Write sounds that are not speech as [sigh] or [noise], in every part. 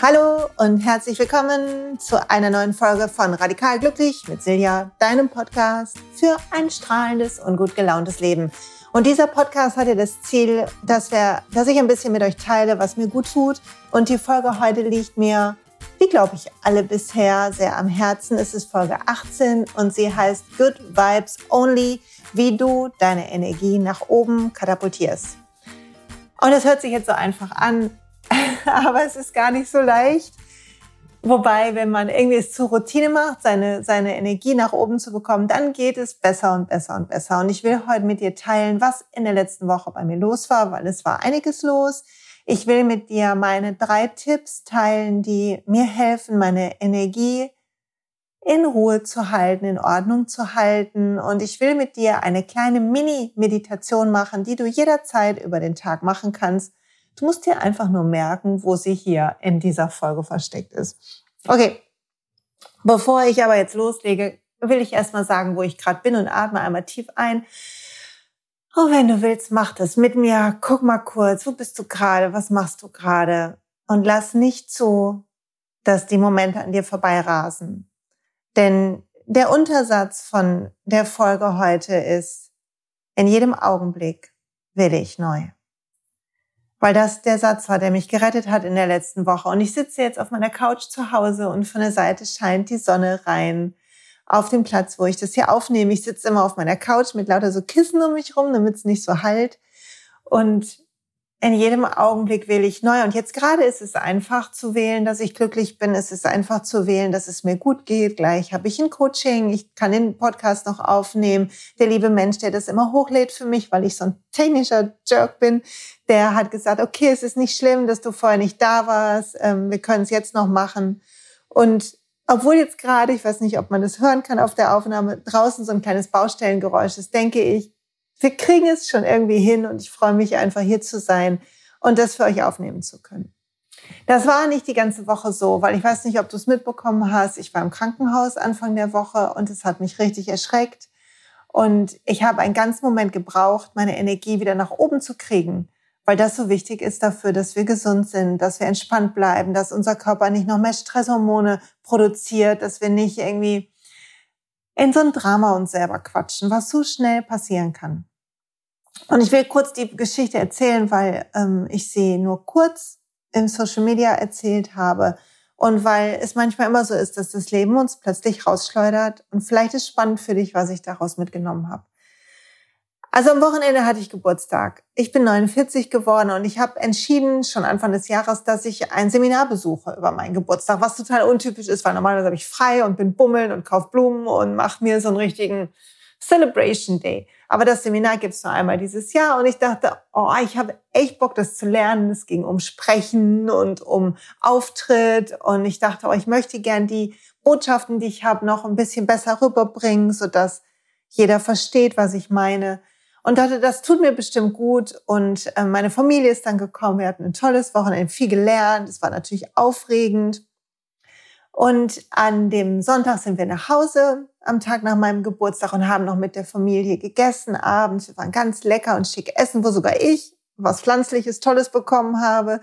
Hallo und herzlich willkommen zu einer neuen Folge von Radikal Glücklich mit Silja, deinem Podcast für ein strahlendes und gut gelauntes Leben. Und dieser Podcast hat ja das Ziel, dass, wir, dass ich ein bisschen mit euch teile, was mir gut tut. Und die Folge heute liegt mir, wie glaube ich, alle bisher sehr am Herzen. Es ist Folge 18 und sie heißt Good Vibes Only, wie du deine Energie nach oben katapultierst. Und es hört sich jetzt so einfach an, [laughs] aber es ist gar nicht so leicht. Wobei, wenn man irgendwie es zur Routine macht, seine, seine Energie nach oben zu bekommen, dann geht es besser und besser und besser. Und ich will heute mit dir teilen, was in der letzten Woche bei mir los war, weil es war einiges los. Ich will mit dir meine drei Tipps teilen, die mir helfen, meine Energie in Ruhe zu halten, in Ordnung zu halten. Und ich will mit dir eine kleine Mini-Meditation machen, die du jederzeit über den Tag machen kannst, Du musst dir einfach nur merken, wo sie hier in dieser Folge versteckt ist. Okay, bevor ich aber jetzt loslege, will ich erstmal sagen, wo ich gerade bin und atme einmal tief ein. Oh, wenn du willst, mach das mit mir. Guck mal kurz, wo bist du gerade? Was machst du gerade? Und lass nicht zu, dass die Momente an dir vorbeirasen. Denn der Untersatz von der Folge heute ist, in jedem Augenblick will ich neu weil das der Satz war, der mich gerettet hat in der letzten Woche. Und ich sitze jetzt auf meiner Couch zu Hause und von der Seite scheint die Sonne rein auf dem Platz, wo ich das hier aufnehme. Ich sitze immer auf meiner Couch mit lauter so Kissen um mich rum, damit es nicht so halt. Und in jedem Augenblick wähle ich neu. Und jetzt gerade ist es einfach zu wählen, dass ich glücklich bin. Es ist einfach zu wählen, dass es mir gut geht. Gleich habe ich ein Coaching. Ich kann den Podcast noch aufnehmen. Der liebe Mensch, der das immer hochlädt für mich, weil ich so ein technischer Jerk bin, der hat gesagt, okay, es ist nicht schlimm, dass du vorher nicht da warst. Ähm, wir können es jetzt noch machen. Und obwohl jetzt gerade, ich weiß nicht, ob man das hören kann auf der Aufnahme, draußen so ein kleines Baustellengeräusch ist, denke ich, wir kriegen es schon irgendwie hin und ich freue mich einfach hier zu sein und das für euch aufnehmen zu können. Das war nicht die ganze Woche so, weil ich weiß nicht, ob du es mitbekommen hast. Ich war im Krankenhaus Anfang der Woche und es hat mich richtig erschreckt. Und ich habe einen ganzen Moment gebraucht, meine Energie wieder nach oben zu kriegen, weil das so wichtig ist dafür, dass wir gesund sind, dass wir entspannt bleiben, dass unser Körper nicht noch mehr Stresshormone produziert, dass wir nicht irgendwie in so ein Drama uns selber quatschen, was so schnell passieren kann. Und ich will kurz die Geschichte erzählen, weil ähm, ich sie nur kurz im Social Media erzählt habe und weil es manchmal immer so ist, dass das Leben uns plötzlich rausschleudert. Und vielleicht ist spannend für dich, was ich daraus mitgenommen habe. Also am Wochenende hatte ich Geburtstag. Ich bin 49 geworden und ich habe entschieden, schon Anfang des Jahres, dass ich ein Seminar besuche über meinen Geburtstag, was total untypisch ist, weil normalerweise habe ich frei und bin bummeln und kauf Blumen und mache mir so einen richtigen Celebration Day. Aber das Seminar gibt's nur einmal dieses Jahr und ich dachte, oh, ich habe echt Bock, das zu lernen. Es ging um Sprechen und um Auftritt und ich dachte, oh, ich möchte gern die Botschaften, die ich habe, noch ein bisschen besser rüberbringen, sodass jeder versteht, was ich meine. Und dachte, das tut mir bestimmt gut. Und äh, meine Familie ist dann gekommen. Wir hatten ein tolles Wochenende, viel gelernt. Es war natürlich aufregend. Und an dem Sonntag sind wir nach Hause am Tag nach meinem Geburtstag und haben noch mit der Familie gegessen abends. Wir waren ganz lecker und schick essen, wo sogar ich was Pflanzliches, Tolles bekommen habe.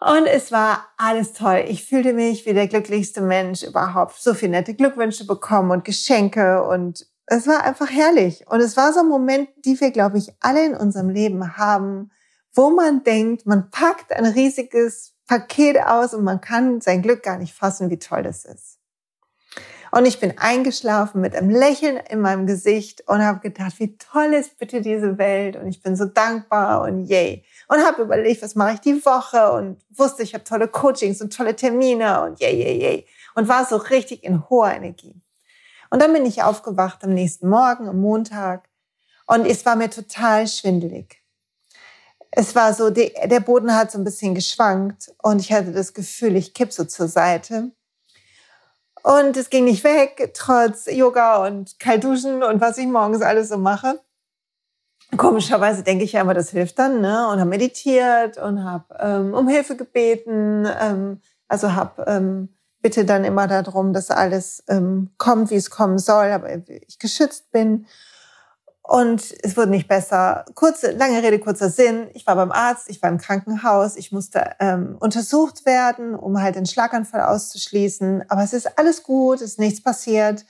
Und es war alles toll. Ich fühlte mich wie der glücklichste Mensch überhaupt. So viele nette Glückwünsche bekommen und Geschenke und es war einfach herrlich. Und es war so ein Moment, die wir, glaube ich, alle in unserem Leben haben, wo man denkt, man packt ein riesiges Paket aus und man kann sein Glück gar nicht fassen, wie toll das ist. Und ich bin eingeschlafen mit einem Lächeln in meinem Gesicht und habe gedacht, wie toll ist bitte diese Welt und ich bin so dankbar und yay. Und habe überlegt, was mache ich die Woche und wusste, ich habe tolle Coachings und tolle Termine und yay, yay, yay. Und war so richtig in hoher Energie. Und dann bin ich aufgewacht am nächsten Morgen, am Montag und es war mir total schwindelig es war so, der Boden hat so ein bisschen geschwankt und ich hatte das Gefühl, ich kipp so zur Seite. Und es ging nicht weg, trotz Yoga und Kaltduschen und was ich morgens alles so mache. Komischerweise denke ich ja immer, das hilft dann, ne? Und habe meditiert und habe ähm, um Hilfe gebeten. Ähm, also habe ähm, bitte dann immer darum, dass alles ähm, kommt, wie es kommen soll, aber ich geschützt bin. Und es wurde nicht besser. Kurze, lange Rede, kurzer Sinn. Ich war beim Arzt, ich war im Krankenhaus, ich musste ähm, untersucht werden, um halt den Schlaganfall auszuschließen. Aber es ist alles gut, es ist nichts passiert.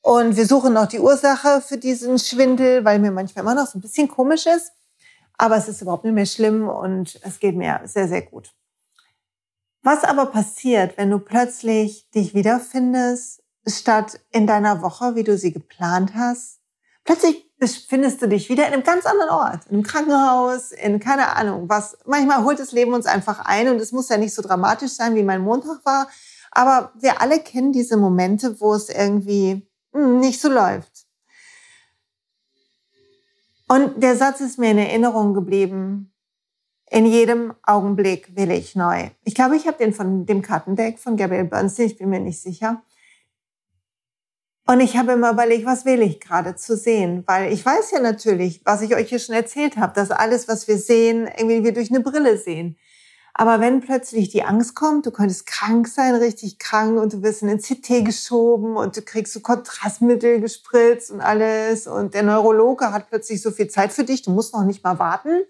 Und wir suchen noch die Ursache für diesen Schwindel, weil mir manchmal immer noch so ein bisschen komisch ist. Aber es ist überhaupt nicht mehr schlimm und es geht mir sehr, sehr gut. Was aber passiert, wenn du plötzlich dich wiederfindest, statt in deiner Woche, wie du sie geplant hast, plötzlich findest du dich wieder in einem ganz anderen Ort, in einem Krankenhaus, in keine Ahnung was. Manchmal holt das Leben uns einfach ein und es muss ja nicht so dramatisch sein, wie mein Montag war. Aber wir alle kennen diese Momente, wo es irgendwie hm, nicht so läuft. Und der Satz ist mir in Erinnerung geblieben. In jedem Augenblick will ich neu. Ich glaube, ich habe den von dem Kartendeck von Gabriel Bernstein, ich bin mir nicht sicher. Und ich habe immer überlegt, was will ich gerade zu sehen? Weil ich weiß ja natürlich, was ich euch hier schon erzählt habe, dass alles, was wir sehen, irgendwie wir durch eine Brille sehen. Aber wenn plötzlich die Angst kommt, du könntest krank sein, richtig krank, und du wirst in den CT geschoben und du kriegst so Kontrastmittel gespritzt und alles und der Neurologe hat plötzlich so viel Zeit für dich, du musst noch nicht mal warten.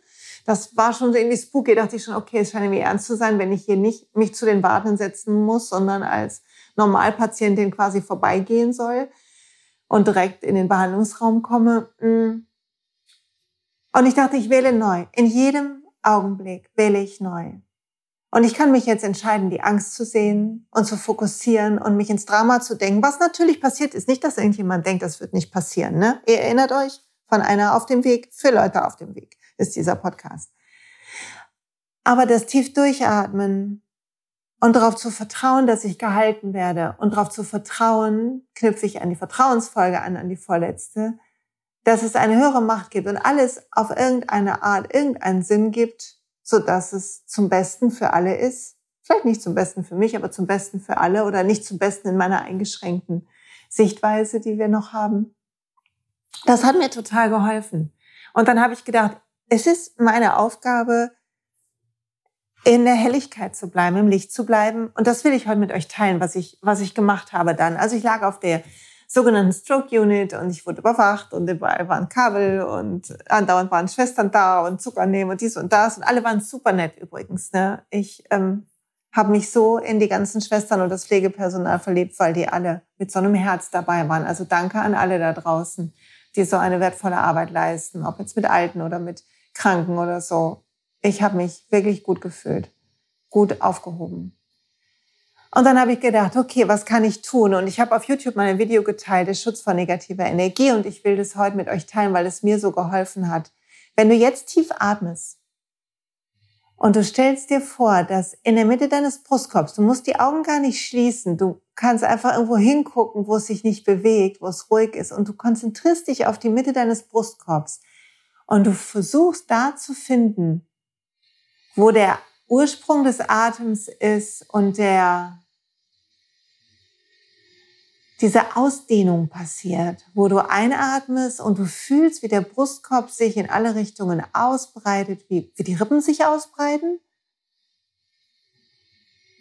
Das war schon irgendwie spooky, da dachte ich schon, okay, es scheint irgendwie ernst zu sein, wenn ich hier nicht mich zu den Warten setzen muss, sondern als Normalpatientin quasi vorbeigehen soll und direkt in den Behandlungsraum komme. Mm. Und ich dachte, ich wähle neu. In jedem Augenblick wähle ich neu. Und ich kann mich jetzt entscheiden, die Angst zu sehen und zu fokussieren und mich ins Drama zu denken, was natürlich passiert ist. Nicht, dass irgendjemand denkt, das wird nicht passieren. Ne? Ihr erinnert euch, von einer auf dem Weg für Leute auf dem Weg ist dieser Podcast. Aber das tief durchatmen, und darauf zu vertrauen, dass ich gehalten werde und darauf zu vertrauen, knüpfe ich an die Vertrauensfolge an, an die vorletzte, dass es eine höhere Macht gibt und alles auf irgendeine Art, irgendeinen Sinn gibt, so dass es zum Besten für alle ist. Vielleicht nicht zum Besten für mich, aber zum Besten für alle oder nicht zum Besten in meiner eingeschränkten Sichtweise, die wir noch haben. Das hat mir total geholfen. Und dann habe ich gedacht, es ist meine Aufgabe, in der Helligkeit zu bleiben, im Licht zu bleiben. Und das will ich heute mit euch teilen, was ich, was ich gemacht habe dann. Also ich lag auf der sogenannten Stroke Unit und ich wurde überwacht und überall waren Kabel und andauernd waren Schwestern da und Zucker nehmen und dies und das und alle waren super nett übrigens. Ne? Ich ähm, habe mich so in die ganzen Schwestern und das Pflegepersonal verliebt, weil die alle mit so einem Herz dabei waren. Also danke an alle da draußen, die so eine wertvolle Arbeit leisten, ob jetzt mit Alten oder mit Kranken oder so ich habe mich wirklich gut gefühlt, gut aufgehoben. Und dann habe ich gedacht, okay, was kann ich tun? Und ich habe auf YouTube mal ein Video geteilt, der Schutz vor negativer Energie. Und ich will das heute mit euch teilen, weil es mir so geholfen hat. Wenn du jetzt tief atmest und du stellst dir vor, dass in der Mitte deines Brustkorbs, du musst die Augen gar nicht schließen, du kannst einfach irgendwo hingucken, wo es sich nicht bewegt, wo es ruhig ist. Und du konzentrierst dich auf die Mitte deines Brustkorbs. Und du versuchst da zu finden, wo der Ursprung des Atems ist und der diese Ausdehnung passiert, wo du einatmest und du fühlst, wie der Brustkorb sich in alle Richtungen ausbreitet, wie, wie die Rippen sich ausbreiten.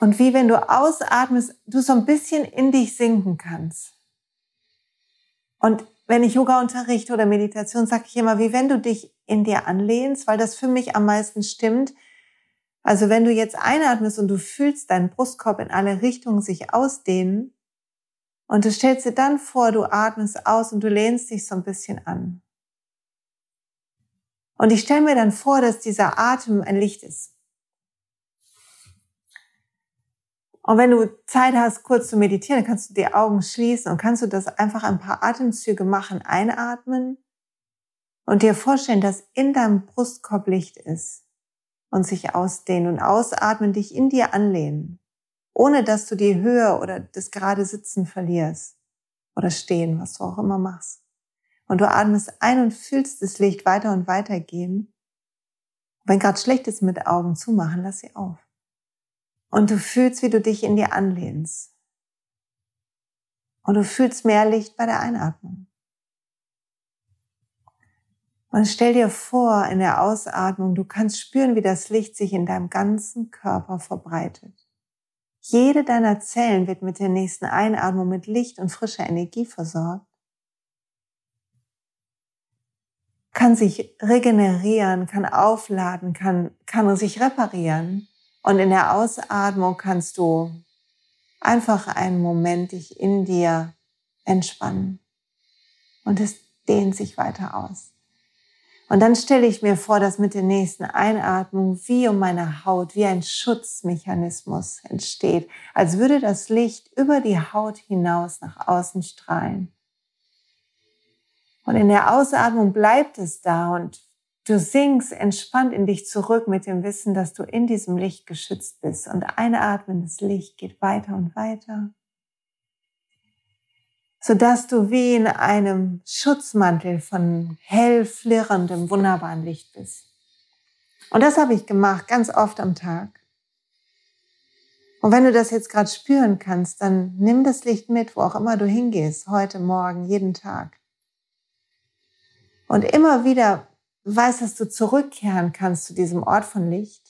Und wie wenn du ausatmest, du so ein bisschen in dich sinken kannst. Und wenn ich Yoga unterrichte oder Meditation, sage ich immer, wie wenn du dich in dir anlehnst, weil das für mich am meisten stimmt, also wenn du jetzt einatmest und du fühlst deinen Brustkorb in alle Richtungen sich ausdehnen und du stellst dir dann vor, du atmest aus und du lehnst dich so ein bisschen an. Und ich stelle mir dann vor, dass dieser Atem ein Licht ist. Und wenn du Zeit hast, kurz zu meditieren, dann kannst du die Augen schließen und kannst du das einfach ein paar Atemzüge machen, einatmen und dir vorstellen, dass in deinem Brustkorb Licht ist und sich ausdehnen und ausatmen, dich in dir anlehnen, ohne dass du die Höhe oder das gerade Sitzen verlierst oder stehen, was du auch immer machst. Und du atmest ein und fühlst das Licht weiter und weiter gehen. Wenn gerade schlecht ist mit Augen zumachen, lass sie auf. Und du fühlst, wie du dich in dir anlehnst. Und du fühlst mehr Licht bei der Einatmung. Und stell dir vor, in der Ausatmung, du kannst spüren, wie das Licht sich in deinem ganzen Körper verbreitet. Jede deiner Zellen wird mit der nächsten Einatmung mit Licht und frischer Energie versorgt. kann sich regenerieren, kann aufladen, kann, kann sich reparieren. Und in der Ausatmung kannst du einfach einen Moment dich in dir entspannen. Und es dehnt sich weiter aus. Und dann stelle ich mir vor, dass mit der nächsten Einatmung wie um meine Haut, wie ein Schutzmechanismus entsteht, als würde das Licht über die Haut hinaus nach außen strahlen. Und in der Ausatmung bleibt es da und du sinkst entspannt in dich zurück mit dem Wissen, dass du in diesem Licht geschützt bist. Und einatmen, das Licht geht weiter und weiter sodass du wie in einem Schutzmantel von hell flirrendem, wunderbaren Licht bist. Und das habe ich gemacht, ganz oft am Tag. Und wenn du das jetzt gerade spüren kannst, dann nimm das Licht mit, wo auch immer du hingehst, heute, morgen, jeden Tag. Und immer wieder weißt, dass du zurückkehren kannst zu diesem Ort von Licht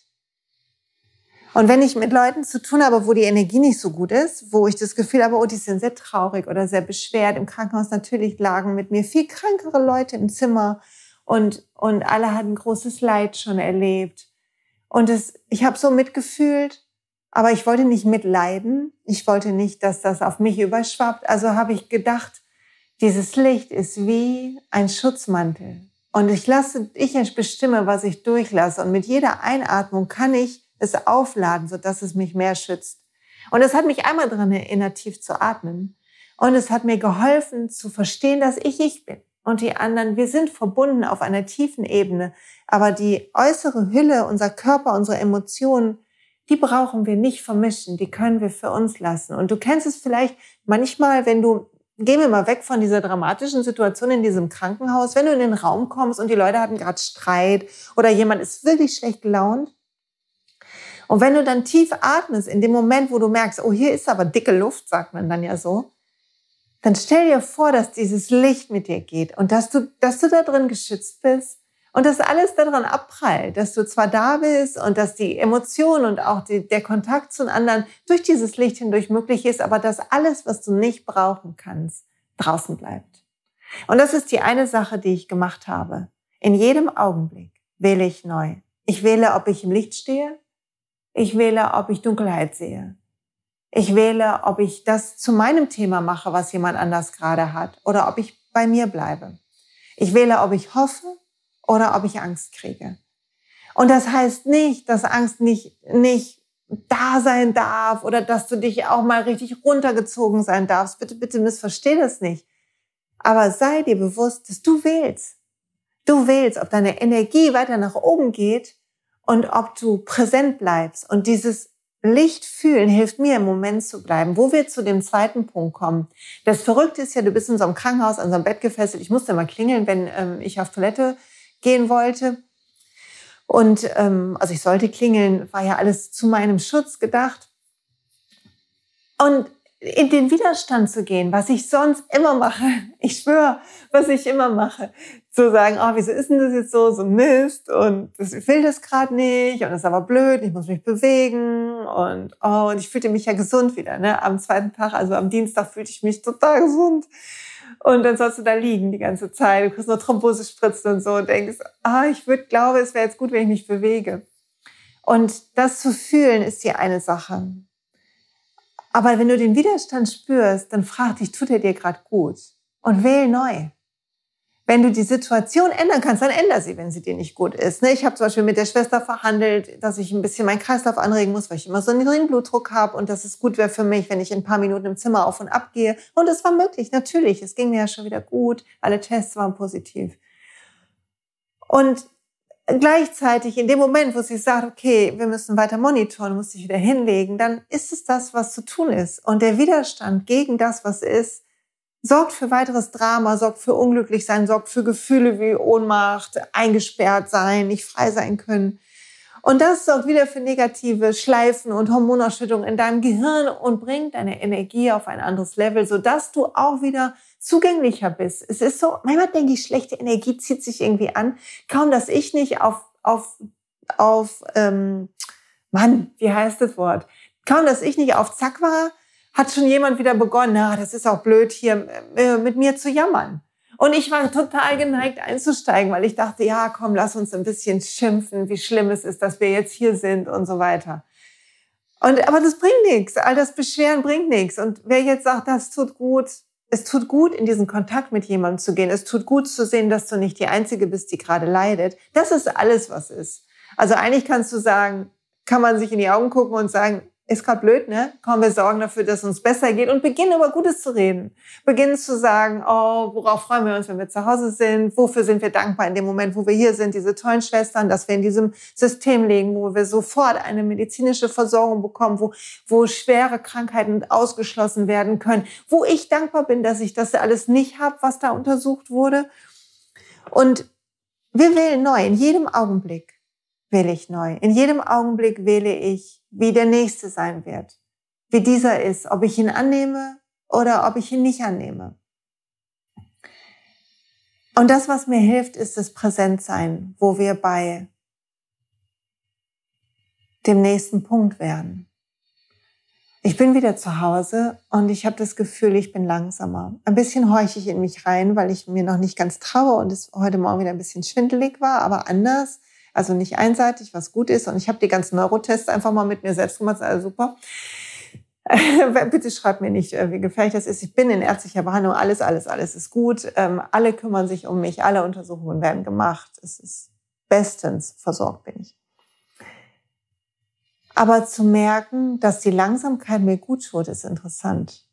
und wenn ich mit Leuten zu tun habe, wo die Energie nicht so gut ist, wo ich das Gefühl habe, oh, die sind sehr traurig oder sehr beschwert im Krankenhaus, natürlich lagen mit mir viel krankere Leute im Zimmer und, und alle hatten großes Leid schon erlebt. Und es, ich habe so mitgefühlt, aber ich wollte nicht mitleiden. Ich wollte nicht, dass das auf mich überschwappt. Also habe ich gedacht, dieses Licht ist wie ein Schutzmantel. Und ich lasse, ich bestimme, was ich durchlasse. Und mit jeder Einatmung kann ich es aufladen, sodass es mich mehr schützt. Und es hat mich einmal daran erinnert, tief zu atmen. Und es hat mir geholfen zu verstehen, dass ich ich bin. Und die anderen, wir sind verbunden auf einer tiefen Ebene. Aber die äußere Hülle, unser Körper, unsere Emotionen, die brauchen wir nicht vermischen. Die können wir für uns lassen. Und du kennst es vielleicht manchmal, wenn du, gehen wir mal weg von dieser dramatischen Situation in diesem Krankenhaus, wenn du in den Raum kommst und die Leute hatten gerade Streit oder jemand ist wirklich schlecht gelaunt und wenn du dann tief atmest, in dem Moment, wo du merkst, oh, hier ist aber dicke Luft, sagt man dann ja so, dann stell dir vor, dass dieses Licht mit dir geht und dass du, dass du da drin geschützt bist und dass alles daran abprallt, dass du zwar da bist und dass die Emotionen und auch die, der Kontakt zu anderen durch dieses Licht hindurch möglich ist, aber dass alles, was du nicht brauchen kannst, draußen bleibt. Und das ist die eine Sache, die ich gemacht habe. In jedem Augenblick wähle ich neu. Ich wähle, ob ich im Licht stehe ich wähle, ob ich Dunkelheit sehe. Ich wähle, ob ich das zu meinem Thema mache, was jemand anders gerade hat, oder ob ich bei mir bleibe. Ich wähle, ob ich hoffe oder ob ich Angst kriege. Und das heißt nicht, dass Angst nicht, nicht da sein darf oder dass du dich auch mal richtig runtergezogen sein darfst. Bitte, bitte missversteh das nicht. Aber sei dir bewusst, dass du wählst. Du wählst, ob deine Energie weiter nach oben geht und ob du präsent bleibst. Und dieses Licht fühlen hilft mir im Moment zu bleiben, wo wir zu dem zweiten Punkt kommen. Das Verrückte ist ja, du bist in so einem Krankenhaus, an so einem Bett gefesselt. Ich musste mal klingeln, wenn ähm, ich auf Toilette gehen wollte. Und ähm, also ich sollte klingeln, war ja alles zu meinem Schutz gedacht. Und in den Widerstand zu gehen, was ich sonst immer mache. [laughs] Ich schwöre, was ich immer mache. Zu sagen, oh, wieso ist denn das jetzt so, so Mist und das, ich will das gerade nicht und das ist aber blöd, ich muss mich bewegen und oh, und ich fühlte mich ja gesund wieder, ne? Am zweiten Tag, also am Dienstag fühlte ich mich total gesund. Und dann sollst du da liegen die ganze Zeit, du kriegst nur Thrombosespritzen und so und denkst, ah, ich würde, glaube, es wäre jetzt gut, wenn ich mich bewege. Und das zu fühlen ist die eine Sache. Aber wenn du den Widerstand spürst, dann frag dich, tut er dir gerade gut? Und wähl neu. Wenn du die Situation ändern kannst, dann änder sie, wenn sie dir nicht gut ist. Ne, ich habe zum Beispiel mit der Schwester verhandelt, dass ich ein bisschen meinen Kreislauf anregen muss, weil ich immer so einen niedrigen Blutdruck habe und dass es gut wäre für mich, wenn ich in ein paar Minuten im Zimmer auf und ab gehe. Und es war möglich, natürlich. Es ging mir ja schon wieder gut. Alle Tests waren positiv. Und gleichzeitig in dem Moment, wo sie sagt, okay, wir müssen weiter monitoren, muss ich wieder hinlegen, dann ist es das, was zu tun ist. Und der Widerstand gegen das, was ist, sorgt für weiteres Drama, sorgt für unglücklich sein, sorgt für Gefühle wie Ohnmacht, eingesperrt sein, nicht frei sein können. Und das sorgt wieder für negative Schleifen und Hormonausschüttung in deinem Gehirn und bringt deine Energie auf ein anderes Level, sodass du auch wieder zugänglicher bist. Es ist so, manchmal denke ich, schlechte Energie zieht sich irgendwie an. Kaum, dass ich nicht auf, auf, auf, ähm, Mann, wie heißt das Wort? Kaum, dass ich nicht auf Zack war, hat schon jemand wieder begonnen, na, das ist auch blöd hier äh, mit mir zu jammern. Und ich war total geneigt einzusteigen, weil ich dachte, ja, komm, lass uns ein bisschen schimpfen, wie schlimm es ist, dass wir jetzt hier sind und so weiter. Und, aber das bringt nichts. All das Beschweren bringt nichts. Und wer jetzt sagt, das tut gut, es tut gut, in diesen Kontakt mit jemandem zu gehen. Es tut gut zu sehen, dass du nicht die Einzige bist, die gerade leidet. Das ist alles, was ist. Also eigentlich kannst du sagen, kann man sich in die Augen gucken und sagen, ist gerade blöd, ne? Komm, wir sorgen dafür, dass es uns besser geht und beginnen über Gutes zu reden. Beginnen zu sagen, oh, worauf freuen wir uns, wenn wir zu Hause sind? Wofür sind wir dankbar in dem Moment, wo wir hier sind? Diese tollen Schwestern, dass wir in diesem System legen, wo wir sofort eine medizinische Versorgung bekommen, wo, wo schwere Krankheiten ausgeschlossen werden können, wo ich dankbar bin, dass ich das alles nicht habe, was da untersucht wurde. Und wir wählen neu in jedem Augenblick wähle ich neu. In jedem Augenblick wähle ich, wie der nächste sein wird, wie dieser ist, ob ich ihn annehme oder ob ich ihn nicht annehme. Und das, was mir hilft, ist das Präsentsein, wo wir bei dem nächsten Punkt werden. Ich bin wieder zu Hause und ich habe das Gefühl, ich bin langsamer. Ein bisschen horche ich in mich rein, weil ich mir noch nicht ganz traue und es heute Morgen wieder ein bisschen schwindelig war, aber anders also nicht einseitig, was gut ist. Und ich habe die ganzen Neurotests einfach mal mit mir selbst gemacht, also super. [laughs] Bitte schreibt mir nicht, äh, wie gefährlich das ist. Ich bin in ärztlicher Behandlung, alles, alles, alles ist gut. Ähm, alle kümmern sich um mich, alle Untersuchungen werden gemacht. Es ist bestens versorgt bin ich. Aber zu merken, dass die Langsamkeit mir gut tut, ist interessant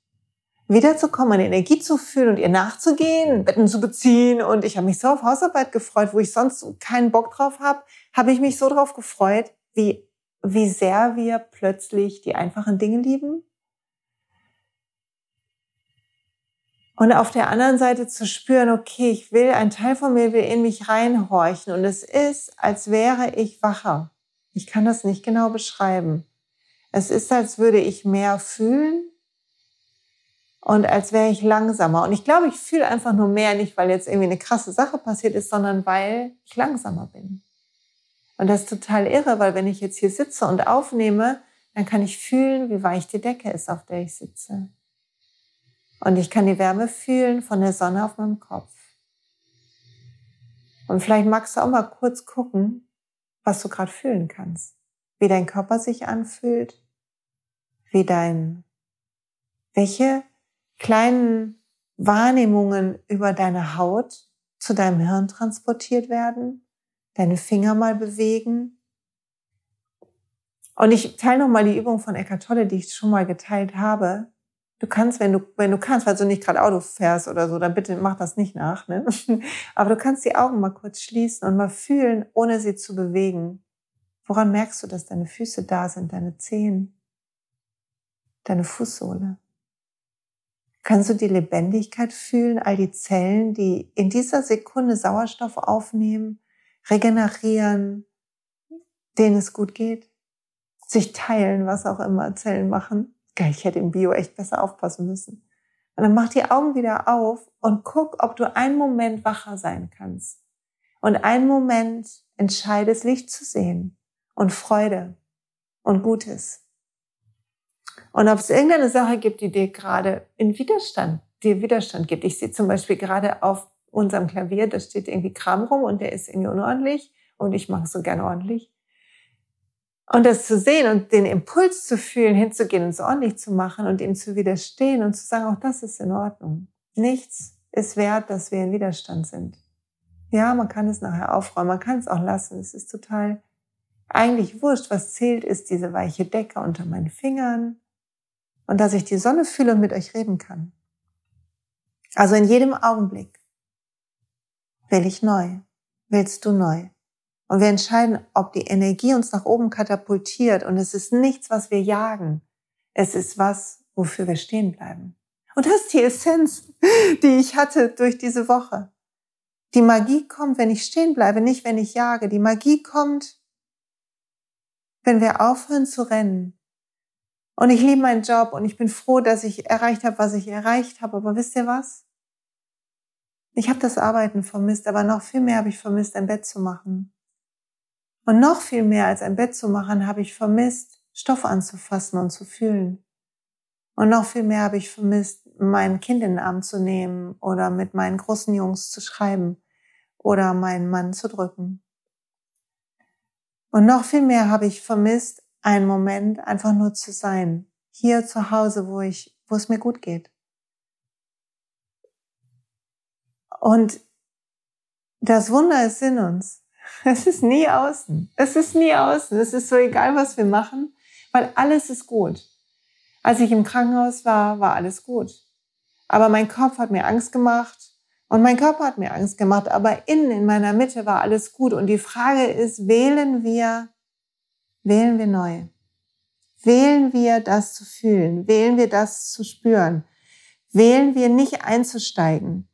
wiederzukommen, eine Energie zu fühlen und ihr nachzugehen, Betten zu beziehen. Und ich habe mich so auf Hausarbeit gefreut, wo ich sonst keinen Bock drauf habe, habe ich mich so drauf gefreut, wie, wie sehr wir plötzlich die einfachen Dinge lieben. Und auf der anderen Seite zu spüren, okay, ich will, ein Teil von mir will in mich reinhorchen. Und es ist, als wäre ich wacher. Ich kann das nicht genau beschreiben. Es ist, als würde ich mehr fühlen und als wäre ich langsamer. Und ich glaube, ich fühle einfach nur mehr, nicht weil jetzt irgendwie eine krasse Sache passiert ist, sondern weil ich langsamer bin. Und das ist total irre, weil wenn ich jetzt hier sitze und aufnehme, dann kann ich fühlen, wie weich die Decke ist, auf der ich sitze. Und ich kann die Wärme fühlen von der Sonne auf meinem Kopf. Und vielleicht magst du auch mal kurz gucken, was du gerade fühlen kannst. Wie dein Körper sich anfühlt, wie dein, welche kleinen Wahrnehmungen über deine Haut zu deinem Hirn transportiert werden, deine Finger mal bewegen. Und ich teile nochmal die Übung von Eckart Tolle, die ich schon mal geteilt habe. Du kannst, wenn du, wenn du kannst, weil du nicht gerade Auto fährst oder so, dann bitte mach das nicht nach. Ne? [laughs] Aber du kannst die Augen mal kurz schließen und mal fühlen, ohne sie zu bewegen. Woran merkst du, dass deine Füße da sind, deine Zehen, deine Fußsohle? Kannst du die Lebendigkeit fühlen, all die Zellen, die in dieser Sekunde Sauerstoff aufnehmen, regenerieren, denen es gut geht, sich teilen, was auch immer Zellen machen? Ich hätte im Bio echt besser aufpassen müssen. Und dann mach die Augen wieder auf und guck, ob du einen Moment wacher sein kannst. Und einen Moment entscheidest, Licht zu sehen und Freude und Gutes. Und ob es irgendeine Sache gibt, die dir gerade in Widerstand, dir Widerstand gibt. Ich sehe zum Beispiel gerade auf unserem Klavier, da steht irgendwie Kram rum und der ist irgendwie unordentlich und ich mache es so gerne ordentlich. Und das zu sehen und den Impuls zu fühlen, hinzugehen und es ordentlich zu machen und ihm zu widerstehen und zu sagen, auch das ist in Ordnung. Nichts ist wert, dass wir in Widerstand sind. Ja, man kann es nachher aufräumen, man kann es auch lassen. Es ist total eigentlich wurscht. Was zählt, ist diese weiche Decke unter meinen Fingern, und dass ich die Sonne fühle und mit euch reden kann. Also in jedem Augenblick will ich neu, willst du neu. Und wir entscheiden, ob die Energie uns nach oben katapultiert. Und es ist nichts, was wir jagen. Es ist was, wofür wir stehen bleiben. Und das ist die Essenz, die ich hatte durch diese Woche. Die Magie kommt, wenn ich stehen bleibe, nicht wenn ich jage. Die Magie kommt, wenn wir aufhören zu rennen, und ich liebe meinen Job und ich bin froh, dass ich erreicht habe, was ich erreicht habe. Aber wisst ihr was? Ich habe das Arbeiten vermisst, aber noch viel mehr habe ich vermisst, ein Bett zu machen. Und noch viel mehr als ein Bett zu machen, habe ich vermisst, Stoff anzufassen und zu fühlen. Und noch viel mehr habe ich vermisst, mein Kind in den Arm zu nehmen oder mit meinen großen Jungs zu schreiben oder meinen Mann zu drücken. Und noch viel mehr habe ich vermisst, einen Moment einfach nur zu sein. Hier zu Hause, wo ich, wo es mir gut geht. Und das Wunder ist in uns. [laughs] Es ist nie außen. Es ist nie außen. Es ist so egal, was wir machen, weil alles ist gut. Als ich im Krankenhaus war, war alles gut. Aber mein Kopf hat mir Angst gemacht und mein Körper hat mir Angst gemacht, aber innen in meiner Mitte war alles gut. Und die Frage ist, wählen wir, wählen wir neu? Wählen wir das zu fühlen? Wählen wir das zu spüren? Wählen wir nicht einzusteigen?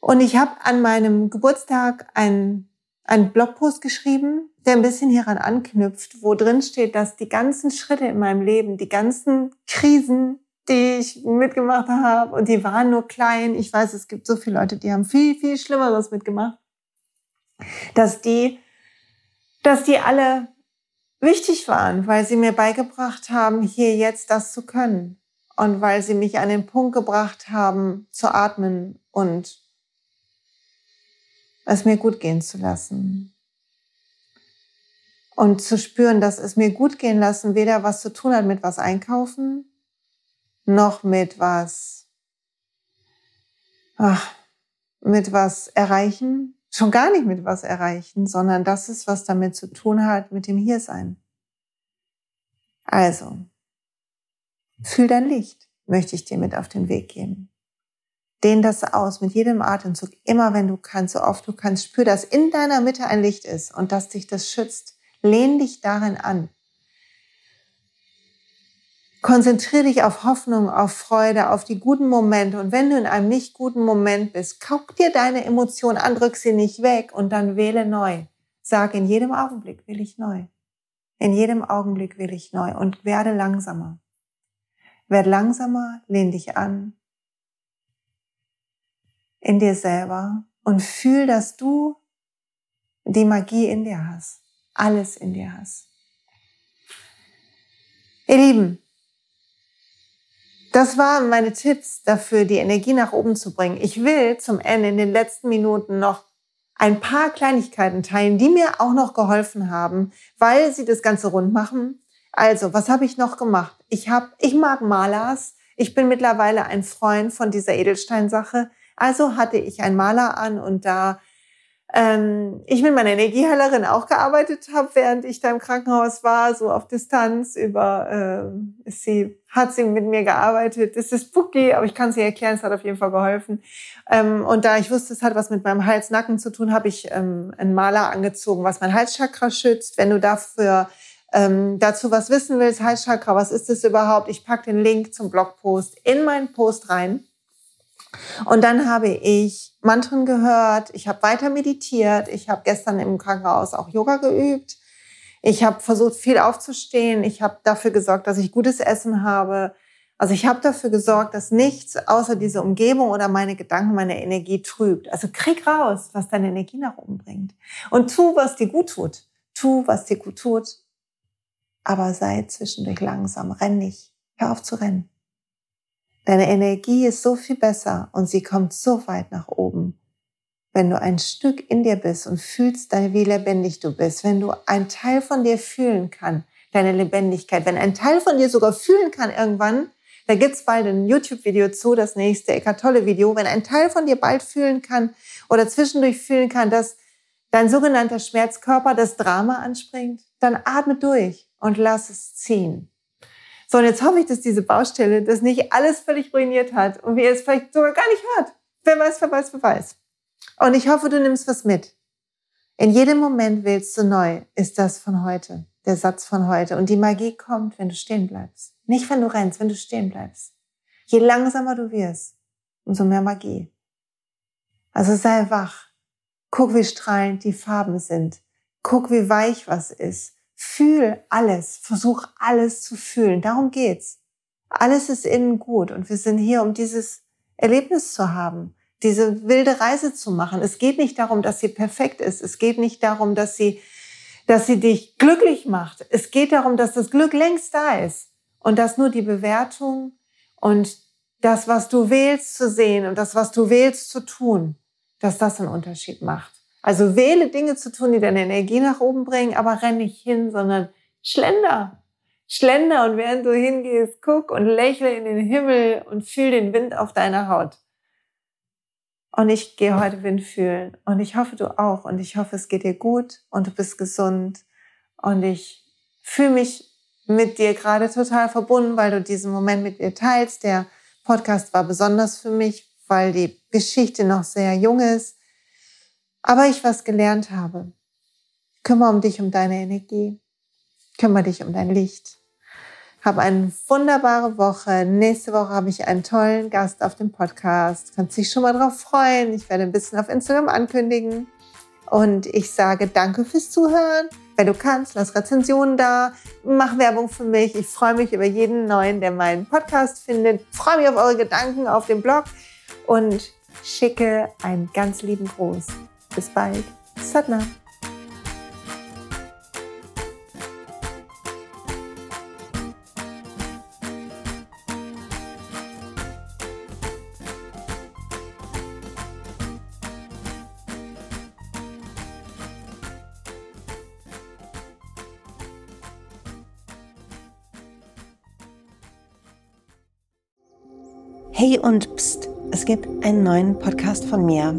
Und ich habe an meinem Geburtstag einen, einen Blogpost geschrieben, der ein bisschen hieran anknüpft, wo drin steht, dass die ganzen Schritte in meinem Leben, die ganzen Krisen, die ich mitgemacht habe und die waren nur klein. Ich weiß, es gibt so viele Leute, die haben viel, viel Schlimmeres mitgemacht. Dass die, dass die alle wichtig waren, weil sie mir beigebracht haben, hier jetzt das zu können. Und weil sie mich an den Punkt gebracht haben, zu atmen und es mir gut gehen zu lassen. Und zu spüren, dass es mir gut gehen lassen weder was zu tun hat mit was einkaufen, noch mit was, ach, mit was erreichen, schon gar nicht mit was erreichen, sondern das ist, was damit zu tun hat mit dem Hiersein. Also, fühl dein Licht, möchte ich dir mit auf den Weg geben. Dehn das aus mit jedem Atemzug, immer wenn du kannst, so oft du kannst. Spür, dass in deiner Mitte ein Licht ist und dass dich das schützt. Lehn dich darin an. Konzentriere dich auf Hoffnung, auf Freude, auf die guten Momente. Und wenn du in einem nicht guten Moment bist, guck dir deine Emotion an, drück sie nicht weg und dann wähle neu. Sag, in jedem Augenblick will ich neu. In jedem Augenblick will ich neu und werde langsamer. Werd langsamer, lehn dich an in dir selber und fühl, dass du die Magie in dir hast. Alles in dir hast. Ihr Lieben, das waren meine Tipps dafür, die Energie nach oben zu bringen. Ich will zum Ende in den letzten Minuten noch ein paar Kleinigkeiten teilen, die mir auch noch geholfen haben, weil sie das Ganze rund machen. Also, was habe ich noch gemacht? Ich habe, ich mag Malers. Ich bin mittlerweile ein Freund von dieser Edelsteinsache. Also hatte ich einen Maler an und da ähm, ich mit meiner Energieheilerin auch gearbeitet habe, während ich da im Krankenhaus war, so auf Distanz über, äh, sie hat sie mit mir gearbeitet. Es ist spooky, aber ich kann sie erklären, es hat auf jeden Fall geholfen. Ähm, und da ich wusste, es hat was mit meinem Hals-Nacken zu tun, habe ich ähm, einen Maler angezogen, was mein Halschakra schützt. Wenn du dafür ähm, dazu was wissen willst, Halschakra, was ist das überhaupt? Ich pack den Link zum Blogpost in meinen Post rein. Und dann habe ich Mantren gehört, ich habe weiter meditiert, ich habe gestern im Krankenhaus auch Yoga geübt. Ich habe versucht, viel aufzustehen. Ich habe dafür gesorgt, dass ich gutes Essen habe. Also ich habe dafür gesorgt, dass nichts außer diese Umgebung oder meine Gedanken, meine Energie trübt. Also krieg raus, was deine Energie nach oben bringt. Und tu, was dir gut tut. Tu, was dir gut tut. Aber sei zwischendurch langsam. Renn nicht. Hör auf zu rennen. Deine Energie ist so viel besser und sie kommt so weit nach oben. Wenn du ein Stück in dir bist und fühlst, wie lebendig du bist, wenn du ein Teil von dir fühlen kann, deine Lebendigkeit, wenn ein Teil von dir sogar fühlen kann irgendwann, da gibt's bald ein YouTube-Video zu, das nächste Eckart Tolle Video, wenn ein Teil von dir bald fühlen kann oder zwischendurch fühlen kann, dass dein sogenannter Schmerzkörper das Drama anspringt, dann atme durch und lass es ziehen. So, und jetzt hoffe ich, dass diese Baustelle das nicht alles völlig ruiniert hat und wir es vielleicht sogar gar nicht hört. Wer weiß, wer weiß, wer weiß. Und ich hoffe, du nimmst was mit. In jedem Moment wählst du neu, ist das von heute, der Satz von heute. Und die Magie kommt, wenn du stehen bleibst. Nicht, wenn du rennst, wenn du stehen bleibst. Je langsamer du wirst, umso mehr Magie. Also sei wach. Guck, wie strahlend die Farben sind. Guck, wie weich was ist. Fühl alles, versuch alles zu fühlen. Darum geht's. Alles ist innen gut und wir sind hier, um dieses Erlebnis zu haben, diese wilde Reise zu machen. Es geht nicht darum, dass sie perfekt ist. Es geht nicht darum, dass sie, dass sie dich glücklich macht. Es geht darum, dass das Glück längst da ist und dass nur die Bewertung und das, was du wählst zu sehen und das, was du wählst zu tun, dass das einen Unterschied macht. Also wähle Dinge zu tun, die deine Energie nach oben bringen, aber renn nicht hin, sondern schlender. Schlender und während du hingehst, guck und lächle in den Himmel und fühl den Wind auf deiner Haut. Und ich gehe heute Wind fühlen und ich hoffe du auch und ich hoffe es geht dir gut und du bist gesund und ich fühle mich mit dir gerade total verbunden, weil du diesen Moment mit mir teilst. Der Podcast war besonders für mich, weil die Geschichte noch sehr jung ist, aber ich was gelernt habe. Kümmere um dich, um deine Energie. Kümmere dich um dein Licht. Hab eine wunderbare Woche. Nächste Woche habe ich einen tollen Gast auf dem Podcast. Kannst dich schon mal drauf freuen. Ich werde ein bisschen auf Instagram ankündigen. Und ich sage danke fürs Zuhören. Wenn du kannst, lass Rezensionen da, mach Werbung für mich. Ich freue mich über jeden neuen, der meinen Podcast findet. Freue mich auf eure Gedanken auf dem Blog und schicke einen ganz lieben Gruß. Bis bald. Satnam. Hey und pst, es gibt einen neuen Podcast von mir,